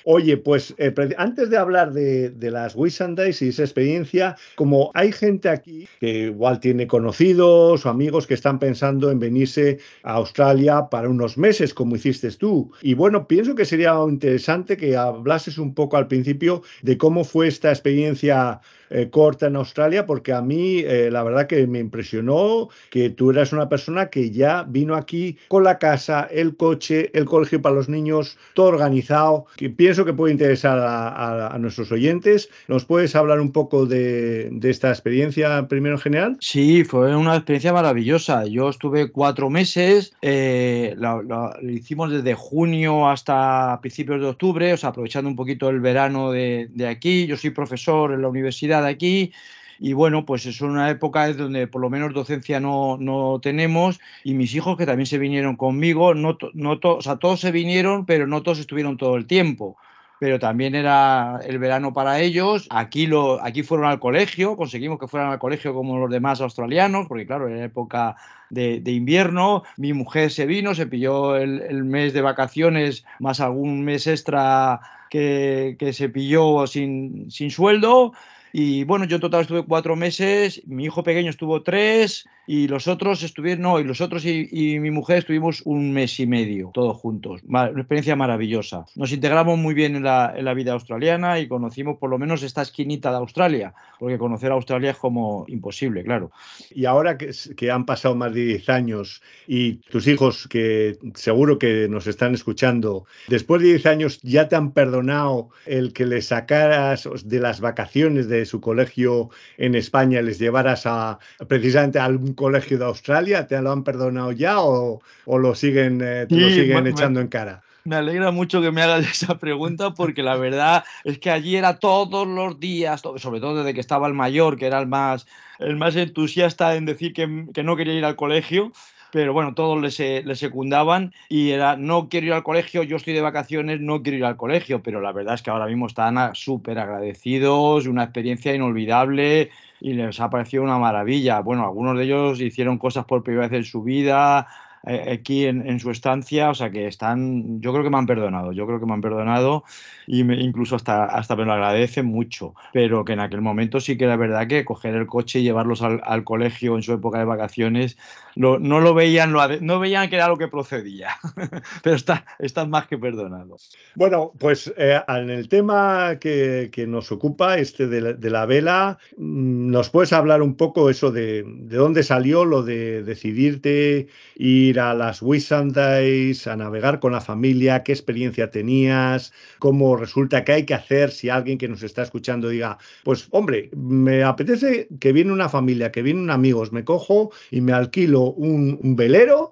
Oye, pues eh, antes de hablar de, de las Whitsundays y esa experiencia, como hay gente aquí que igual tiene conocidos o amigos que están pensando en venirse a Australia para unos meses, como hiciste tú, y bueno, pienso que sería interesante que hablases un poco al principio de cómo fue esta experiencia eh, corta en Australia, porque a mí eh, la verdad que me impresionó que tú eras una persona que ya vino aquí con la casa, el coche, el colegio para los niños, todo organizado, que pienso que puede interesar a, nuestros oyentes. ¿Nos puedes hablar un poco de, esta experiencia primero en general? Sí, fue una experiencia maravillosa. Yo estuve cuatro meses, eh, lo, hicimos desde junio hasta principios de octubre, o sea, aprovechando un poquito el verano de, de aquí. Yo soy profesor en la universidad de aquí y bueno, pues es una época donde por lo menos docencia no, no tenemos y mis hijos que también se vinieron conmigo, no, no to, o todos se vinieron, pero no todos estuvieron todo el tiempo. Pero también era el verano para ellos. Aquí, lo, aquí fueron al colegio, conseguimos que fueran al colegio como los demás australianos, porque claro, era época de, de invierno. Mi mujer se vino, se pilló el, el, mes de vacaciones más algún mes extra que, que se pilló sin, sin sueldo. Y bueno, yo en total estuve cuatro meses, mi hijo pequeño estuvo tres y los otros estuvieron, no, y los otros y, mi mujer estuvimos un mes y medio, todos juntos. Una experiencia maravillosa. Nos integramos muy bien en la, en la vida australiana y conocimos por lo menos esta esquinita de Australia, porque conocer a Australia es como imposible, claro. Y ahora que, que han pasado más de 10 años y tus hijos, que seguro que nos están escuchando, después de 10 años ya te han perdonado el que les sacaras de las vacaciones de su colegio en España, les llevaras a precisamente a algún colegio de Australia? ¿Te lo han perdonado ya o, o lo siguen, eh, te sí, lo siguen me, echando en cara? Me alegra mucho que me hagas esa pregunta porque la verdad es que allí era todos los días, sobre todo desde que estaba el mayor, que era el más, el más entusiasta en decir que, que no quería ir al colegio pero bueno, todos les, secundaban y era, no quiero ir al colegio, yo estoy de vacaciones, no quiero ir al colegio, pero la verdad es que ahora mismo están súper agradecidos, una experiencia inolvidable y les ha parecido una maravilla. Bueno, algunos de ellos hicieron cosas por primera vez en su vida, aquí en, su estancia, o sea que están, yo creo que me han perdonado, yo creo que me han perdonado y incluso hasta, hasta me lo agradecen mucho, pero que en aquel momento sí que era verdad que coger el coche y llevarlos al, colegio en su época de vacaciones, lo, no lo veían, lo, no veían que era lo que procedía, pero está, están más que perdonados. Bueno, pues eh, en el tema que, que nos ocupa, este de la, de la, vela, mm, ¿nos puedes hablar un poco eso de, de dónde salió lo de decidirte ir a las Whitsundays, a navegar con la familia, qué experiencia tenías, cómo resulta que hay que hacer si alguien que nos está escuchando diga, pues hombre, me apetece que viene una familia, que vienen amigos, me cojo y me alquilo un, velero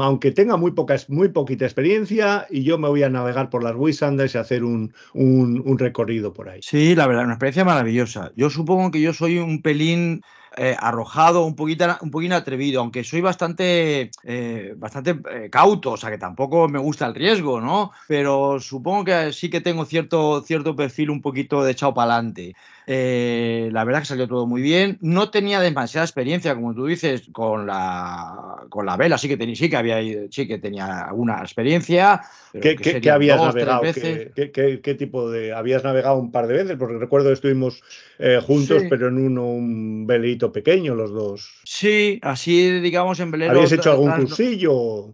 aunque tenga muy, poca, muy poquita experiencia, y yo me voy a navegar por las Whitsundays y hacer un, un, un, recorrido por ahí. Sí, la verdad, una experiencia maravillosa. Yo supongo que yo soy un pelín eh, arrojado, un poquito, un poquito atrevido, aunque soy bastante, eh, bastante eh, cauto, o sea que tampoco me gusta el riesgo, ¿no? Pero supongo que sí que tengo cierto, cierto perfil un poquito de echado para adelante. Eh, la verdad que salió todo muy bien. No tenía demasiada experiencia, como tú dices, con la, con la vela. Sí que, tenía, sí, que había, sí que tenía alguna experiencia. ¿Qué, qué, habías navegado? ¿Qué, ¿Qué, tipo de...? ¿Habías navegado un par de veces? Porque recuerdo que estuvimos eh, juntos, sí. pero en uno un velito pequeño los dos. Sí, así digamos en velero. ¿Habías hecho algún cursillo?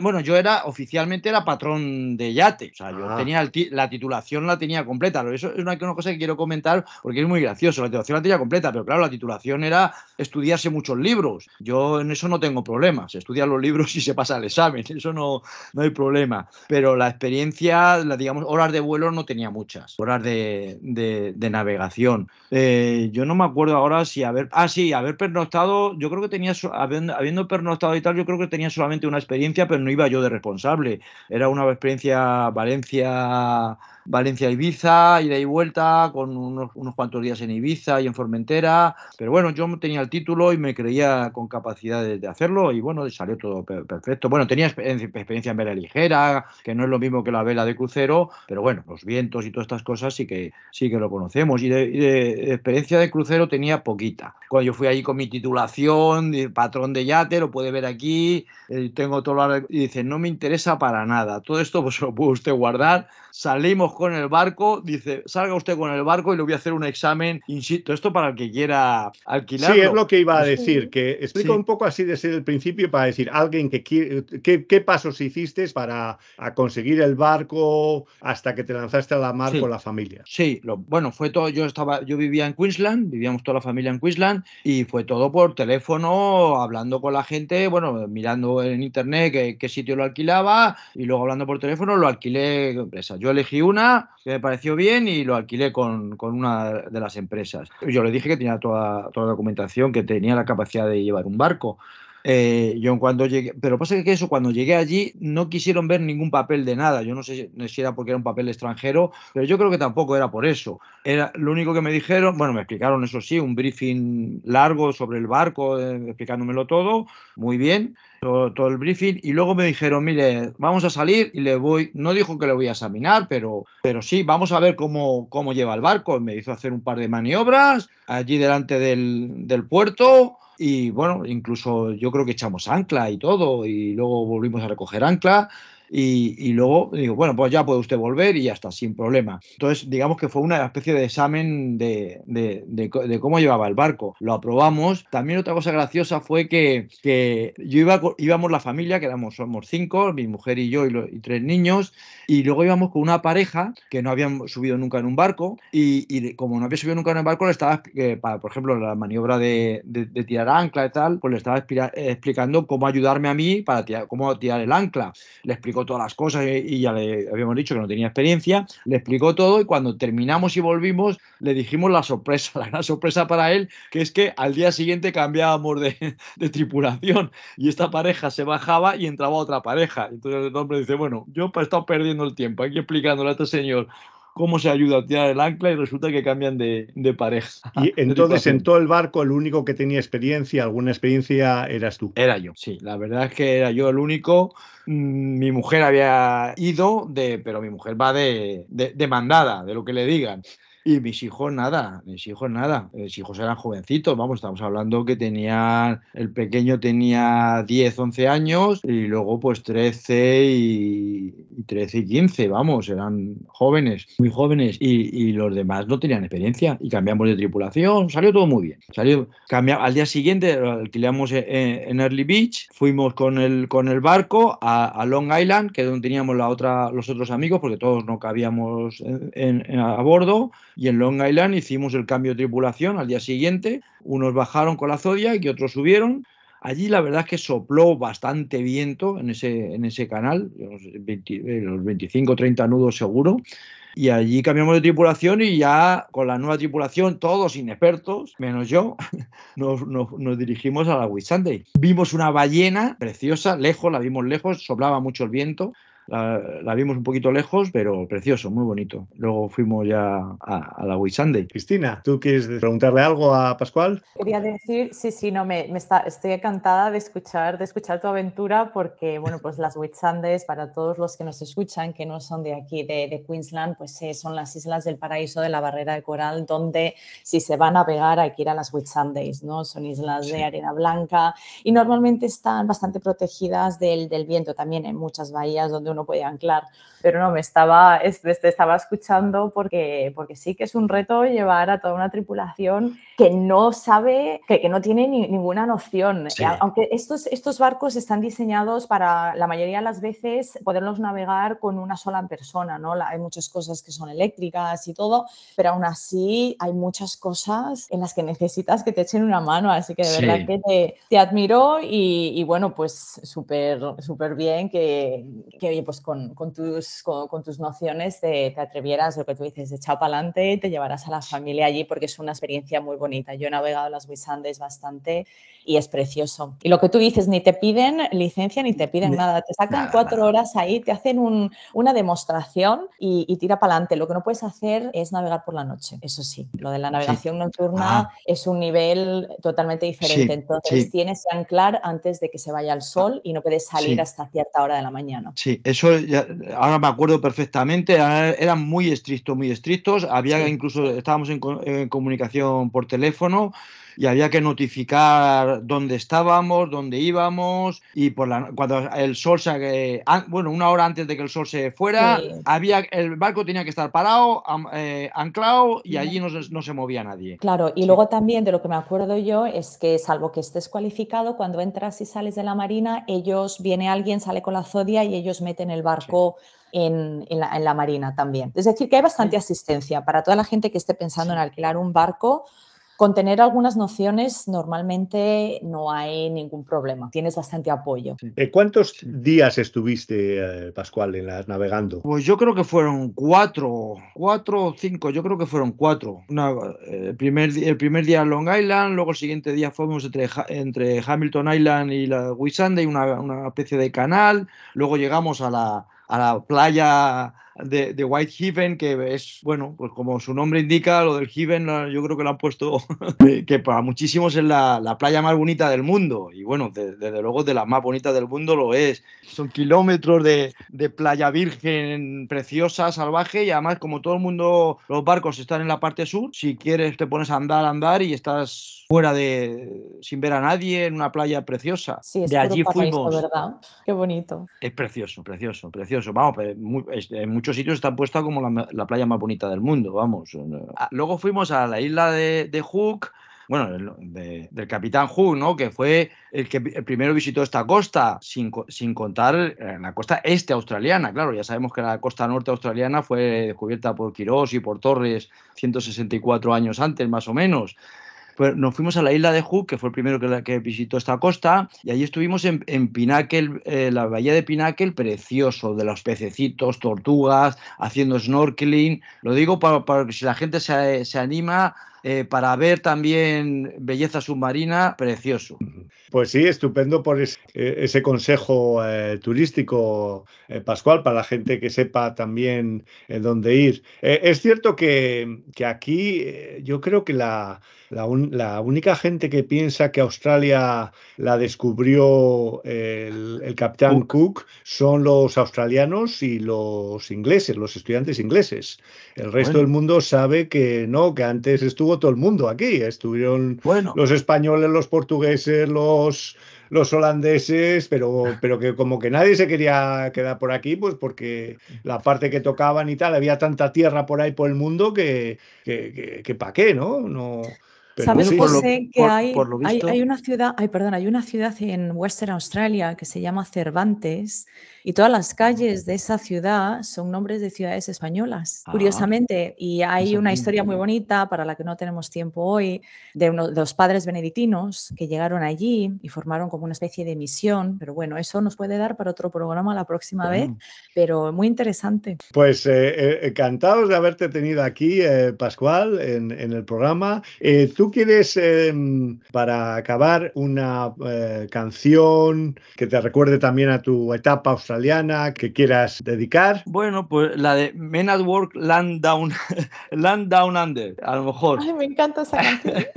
Bueno, yo era, oficialmente era patrón de yate. O sea, yo ah. tenía el, la titulación la tenía completa. Eso es una, una cosa que quiero comentar porque es muy gracioso. La titulación la tenía completa, pero claro, la titulación era estudiarse muchos libros. Yo en eso no tengo problemas. Se estudian los libros y se pasa el examen. Eso no, no hay problema. Pero la experiencia, la, digamos, horas de vuelo no tenía muchas. Horas de, de, navegación. Eh, yo no me acuerdo ahora si haber. Ah, sí, haber pernoctado. Yo creo que tenía. Habiendo pernoctado y tal, yo creo que tenía solamente una experiencia, pero no iba yo de responsable. Era una experiencia Valencia. Valencia-Ibiza, ida y vuelta, con unos, unos, cuantos días en Ibiza y en Formentera. Pero bueno, yo tenía el título y me creía con capacidad de, hacerlo y bueno, salió todo perfecto. Bueno, tenía experiencia en vela ligera, que no es lo mismo que la vela de crucero, pero bueno, los vientos y todas estas cosas sí que, sí que lo conocemos. Y de, de experiencia de crucero tenía poquita. Cuando yo fui allí con mi titulación, patrón de yate, lo puede ver aquí, eh, tengo todo lo... Y dice, no me interesa para nada. Todo esto pues lo puede usted guardar. Salimos con el barco, dice, salga usted con el barco y le voy a hacer un examen in situ. Esto para el que quiera alquilarlo. Sí, es lo que iba a decir, que explica sí. un poco así desde el principio para decir, alguien que quiere, ¿qué, qué pasos hiciste para conseguir el barco hasta que te lanzaste a la mar sí. con la familia? Sí, lo, bueno, fue todo, yo estaba, yo vivía en Queensland, vivíamos toda la familia en Queensland y fue todo por teléfono, hablando con la gente, bueno, mirando en internet qué, qué sitio lo alquilaba y luego hablando por teléfono lo alquilé empresa. Yo elegí una que me pareció bien y lo alquilé con, con una de las empresas. Yo le dije que tenía toda, toda la documentación, que tenía la capacidad de llevar un barco. Eh, yo cuando llegué, pero pasa que eso, cuando llegué allí no quisieron ver ningún papel de nada. Yo no sé si era porque era un papel extranjero, pero yo creo que tampoco era por eso. Era lo único que me dijeron, bueno, me explicaron eso sí, un briefing largo sobre el barco, eh, explicándomelo todo, muy bien, todo, el briefing, y luego me dijeron, mire, vamos a salir y le voy, no dijo que le voy a examinar, pero, pero sí, vamos a ver cómo, cómo lleva el barco. Me hizo hacer un par de maniobras allí delante del, del puerto y bueno, incluso yo creo que echamos ancla y todo, y luego volvimos a recoger ancla. Y, luego digo, bueno, pues ya puede usted volver y ya está, sin problema. Entonces, digamos que fue una especie de examen de, de, cómo llevaba el barco. Lo aprobamos. También otra cosa graciosa fue que, que yo iba, íbamos la familia, que éramos, somos cinco, mi mujer y yo y, tres niños, y luego íbamos con una pareja que no habían subido nunca en un barco, y, como no había subido nunca en un barco, le estaba, eh, por ejemplo, la maniobra de, tirar ancla y tal, pues le estaba explicando cómo ayudarme a mí para tirar, cómo tirar el ancla. Le explicó todas las cosas y ya le habíamos dicho que no tenía experiencia, le explicó todo y cuando terminamos y volvimos le dijimos la sorpresa, la gran sorpresa para él, que es que al día siguiente cambiábamos de, de tripulación y esta pareja se bajaba y entraba otra pareja. Entonces el hombre dice, bueno, yo he estado perdiendo el tiempo aquí explicándole a este señor cómo se ayuda a tirar el ancla y resulta que cambian de, de pareja. Y entonces en todo el barco el único que tenía experiencia, alguna experiencia, eras tú. Era yo, sí, la verdad es que era yo el único. Mm, mi mujer había ido, de, pero mi mujer va de, de, de mandada, de lo que le digan. Y mis hijos nada, mis hijos nada. Mis hijos eran jovencitos, vamos, estamos hablando que tenían, el pequeño tenía 10, 11 años y luego pues 13 y, y 13 y 15, vamos, eran jóvenes, muy jóvenes y, y, los demás no tenían experiencia y cambiamos de tripulación, salió todo muy bien. Salió, cambia, al día siguiente alquilamos en, en, Early Beach, fuimos con el, con el barco a, Long Island, que es donde teníamos la otra, los otros amigos, porque todos no cabíamos en, a bordo y en Long Island hicimos el cambio de tripulación al día siguiente. Unos bajaron con la Zodiac y otros subieron. Allí la verdad es que sopló bastante viento en ese, en ese canal, los, 20, los 25 30 nudos seguro. Y allí cambiamos de tripulación y ya con la nueva tripulación, todos inexpertos, menos yo, nos, nos, nos dirigimos a la Whitsunday. Vimos una ballena preciosa, lejos, la vimos lejos, soplaba mucho el viento la, la vimos un poquito lejos, pero precioso, muy bonito. Luego fuimos ya a, a la Whitsunday. Cristina, ¿tú quieres preguntarle algo a Pascual? Quería decir, sí, sí, no, me, me está, estoy encantada de escuchar, de escuchar tu aventura porque, bueno, pues las Whitsundays, para todos los que nos escuchan, que no son de aquí, de, de Queensland, pues eh, son las islas del paraíso de la barrera de coral, donde si se va a navegar hay que ir a las Whitsundays, ¿no? Son islas de arena blanca y normalmente están bastante protegidas del, del viento, también en muchas bahías donde uno puede anclar pero no, me estaba, este, estaba escuchando porque, porque sí que es un reto llevar a toda una tripulación que no sabe, que, que no tiene ni, ninguna noción. Sí. Aunque estos, estos barcos están diseñados para la mayoría de las veces poderlos navegar con una sola persona, ¿no? La- hay muchas cosas que son eléctricas y todo, pero aún así hay muchas cosas en las que necesitas que te echen una mano, así que de Sí. verdad que te, te admiro y, y bueno, pues súper súper bien que, que pues con, con tus, con, con tus nociones te, te atrevieras, lo que tú dices, de echar para adelante, te llevarás a la familia allí porque es una experiencia muy bonita. Yo he navegado las Whitsundays bastante y es precioso. Y lo que tú dices, ni te piden licencia ni te piden nada, te sacan nada, cuatro nada. horas ahí, te hacen un- una demostración y, y tira para adelante. Lo que no puedes hacer es navegar por la noche, eso sí. Lo de la navegación nocturna Ah. es un nivel totalmente diferente. Sí, Entonces sí. tienes que anclar antes de que se vaya el sol y no puedes salir Sí. hasta cierta hora de la mañana. Sí, eso ya- ahora me acuerdo perfectamente, eran muy estrictos, muy estrictos, había Sí. incluso, estábamos en comunicación por teléfono y había que notificar dónde estábamos, dónde íbamos y por la, cuando el sol se, eh, bueno, una hora antes de que el sol se fuera, Sí. había, el barco tenía que estar parado, am- eh, anclado y allí no, se- no se movía nadie. Claro, y Sí. luego también de lo que me acuerdo yo es que salvo que estés cualificado, cuando entras y sales de la marina, ellos, viene alguien, sale con la zodia y ellos meten el barco en, en la, en la marina también. Es decir, que hay bastante asistencia para toda la gente que esté pensando en alquilar un barco. Con tener algunas nociones normalmente no hay ningún problema, tienes bastante apoyo. Eh, ¿Cuántos días estuviste, eh, Pascual, en las navegando? Pues yo creo que fueron cuatro, cuatro o cinco, yo creo que fueron cuatro. Una, eh, el, primer, el primer día Long Island, luego el siguiente día fuimos entre, entre Hamilton Island y la Whitsunday, una, una especie de canal, luego llegamos a la, a la playa de, de Whitehaven, que es, bueno, pues como su nombre indica, lo del Haven, yo creo que lo han puesto, que para muchísimos es la, la playa más bonita del mundo, y bueno, de- desde luego de las más bonitas del mundo lo es. Son kilómetros de, de playa virgen preciosa, salvaje, y además como todo el mundo, los barcos están en la parte sur, si quieres te pones a andar, andar y estás fuera de, sin ver a nadie, en una playa preciosa. Sí, es de allí paraíso, fuimos. ¿verdad? Qué bonito. Es precioso, precioso, precioso. Vamos, en muchos sitios está puesta como la, la playa más bonita del mundo, vamos. Ah, Luego fuimos a la isla de, de Hook, bueno, de- del capitán Hook, ¿no? Que fue el que primero visitó esta costa, sin, sin contar eh, la costa este australiana. Claro, ya sabemos que la costa norte australiana fue descubierta por Quirós y por Torres 164 años antes, más o menos. Nos fuimos a la isla de Hook, que fue el primero que, que visitó esta costa, y allí estuvimos en, en eh, la bahía de Pinnacle, precioso, de los pececitos, tortugas, haciendo snorkeling. Lo digo para, que si la gente se, se anima eh, para ver también belleza submarina, precioso. Pues sí, estupendo por eh, ese consejo eh, turístico, Pascual, para la gente que sepa también dónde ir. Es cierto que, que aquí yo creo que la, la, un- la única gente que piensa que Australia la descubrió el, el capitán Cook son los australianos y los ingleses, los estudiantes ingleses. El resto Bueno. del mundo sabe que no, que antes estuvo todo el mundo aquí. Estuvieron Bueno, los españoles, los portugueses, los, los holandeses, pero, pero que como que nadie se quería quedar por aquí, pues porque la parte que tocaban y tal, había tanta tierra por ahí por el mundo que, que, que, que pa' qué, ¿no? no pero ¿Sabes, sí. por lo- José, que por- hay, por hay, hay una ciudad, ay, perdón, hay una ciudad en Western Australia que se llama Cervantes y todas las calles de esa ciudad son nombres de ciudades españolas, Ah, curiosamente. Y hay una historia muy bonita para la que no tenemos tiempo hoy de, uno, de los padres benedictinos que llegaron allí y formaron como una especie de misión. Pero bueno, eso nos puede dar para otro programa la próxima vez, pero muy interesante. Pues eh, eh, encantados de haberte tenido aquí, eh, Pascual, en, en el programa. Eh, ¿Tú ¿Tú quieres, em, para acabar, una canción que te recuerde también a tu etapa australiana que quieras dedicar? Bueno, pues la de Men at Work Land Down, Land Down Under, a lo mejor. Ay, me encanta esa canción.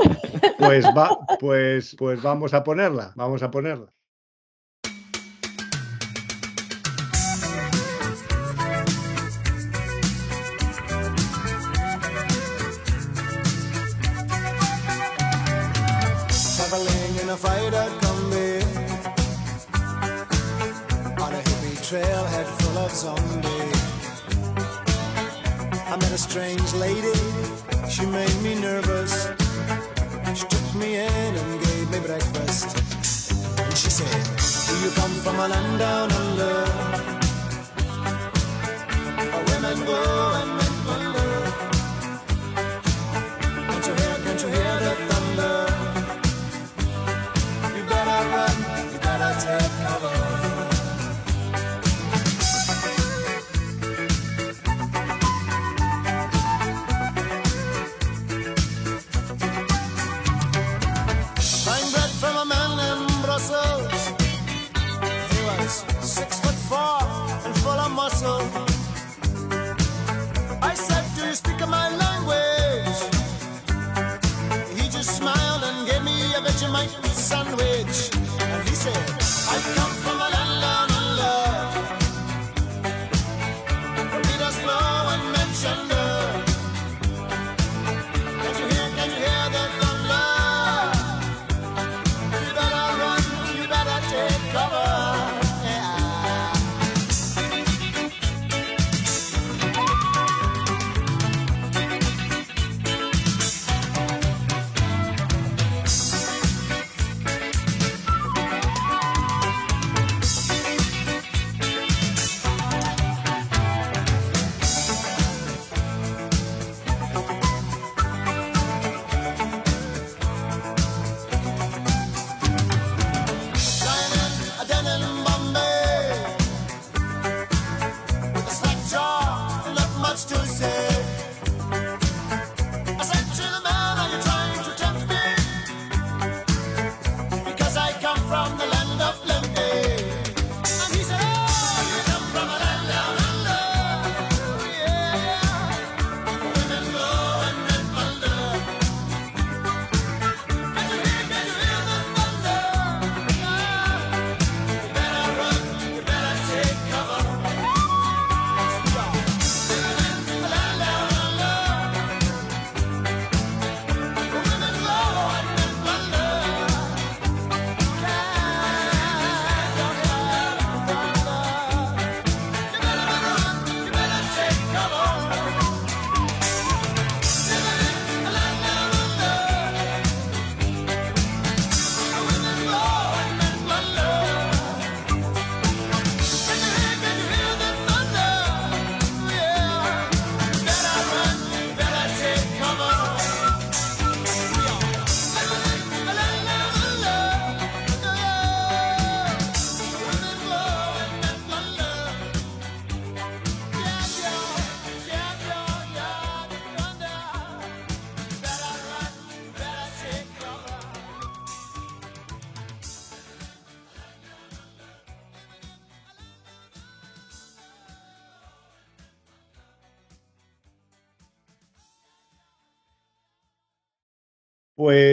Pues, va, pues, pues vamos a ponerla, vamos a ponerla. In a trailhead full of zombies. I met a strange lady, she made me nervous. She took me in and gave me breakfast. And she said, Do you come from a land down under?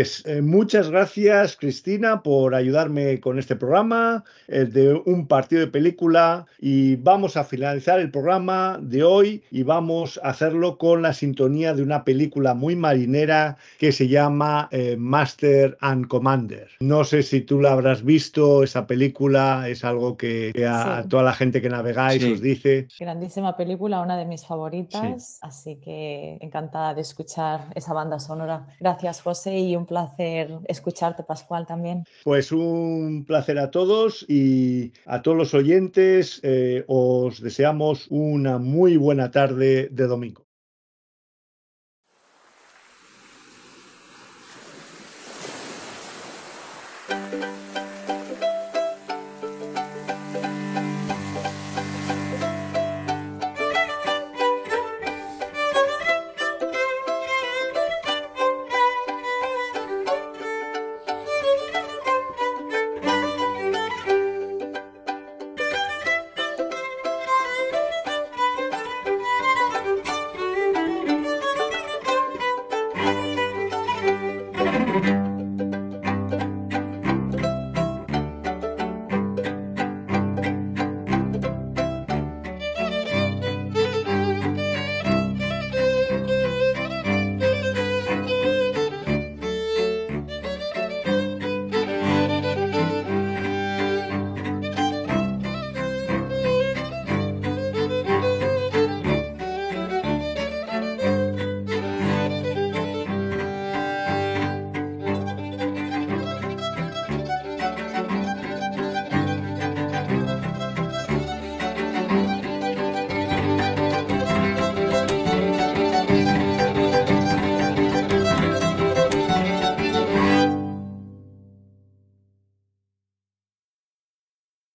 Pues eh, muchas gracias, Cristina, por ayudarme con este programa eh, de un partido de película y vamos a finalizar el programa de hoy y vamos a hacerlo con la sintonía de una película muy marinera que se llama eh, Master and Commander. No sé si tú la habrás visto, esa película es algo que, que a, Sí. a toda la gente que navegáis Sí. os dice. Grandísima película, una de mis favoritas, así que encantada de escuchar esa banda sonora. Gracias, José, y un placer escucharte, Pascual, también. Pues un placer a todos y a todos los oyentes eh, os deseamos una muy buena tarde de domingo.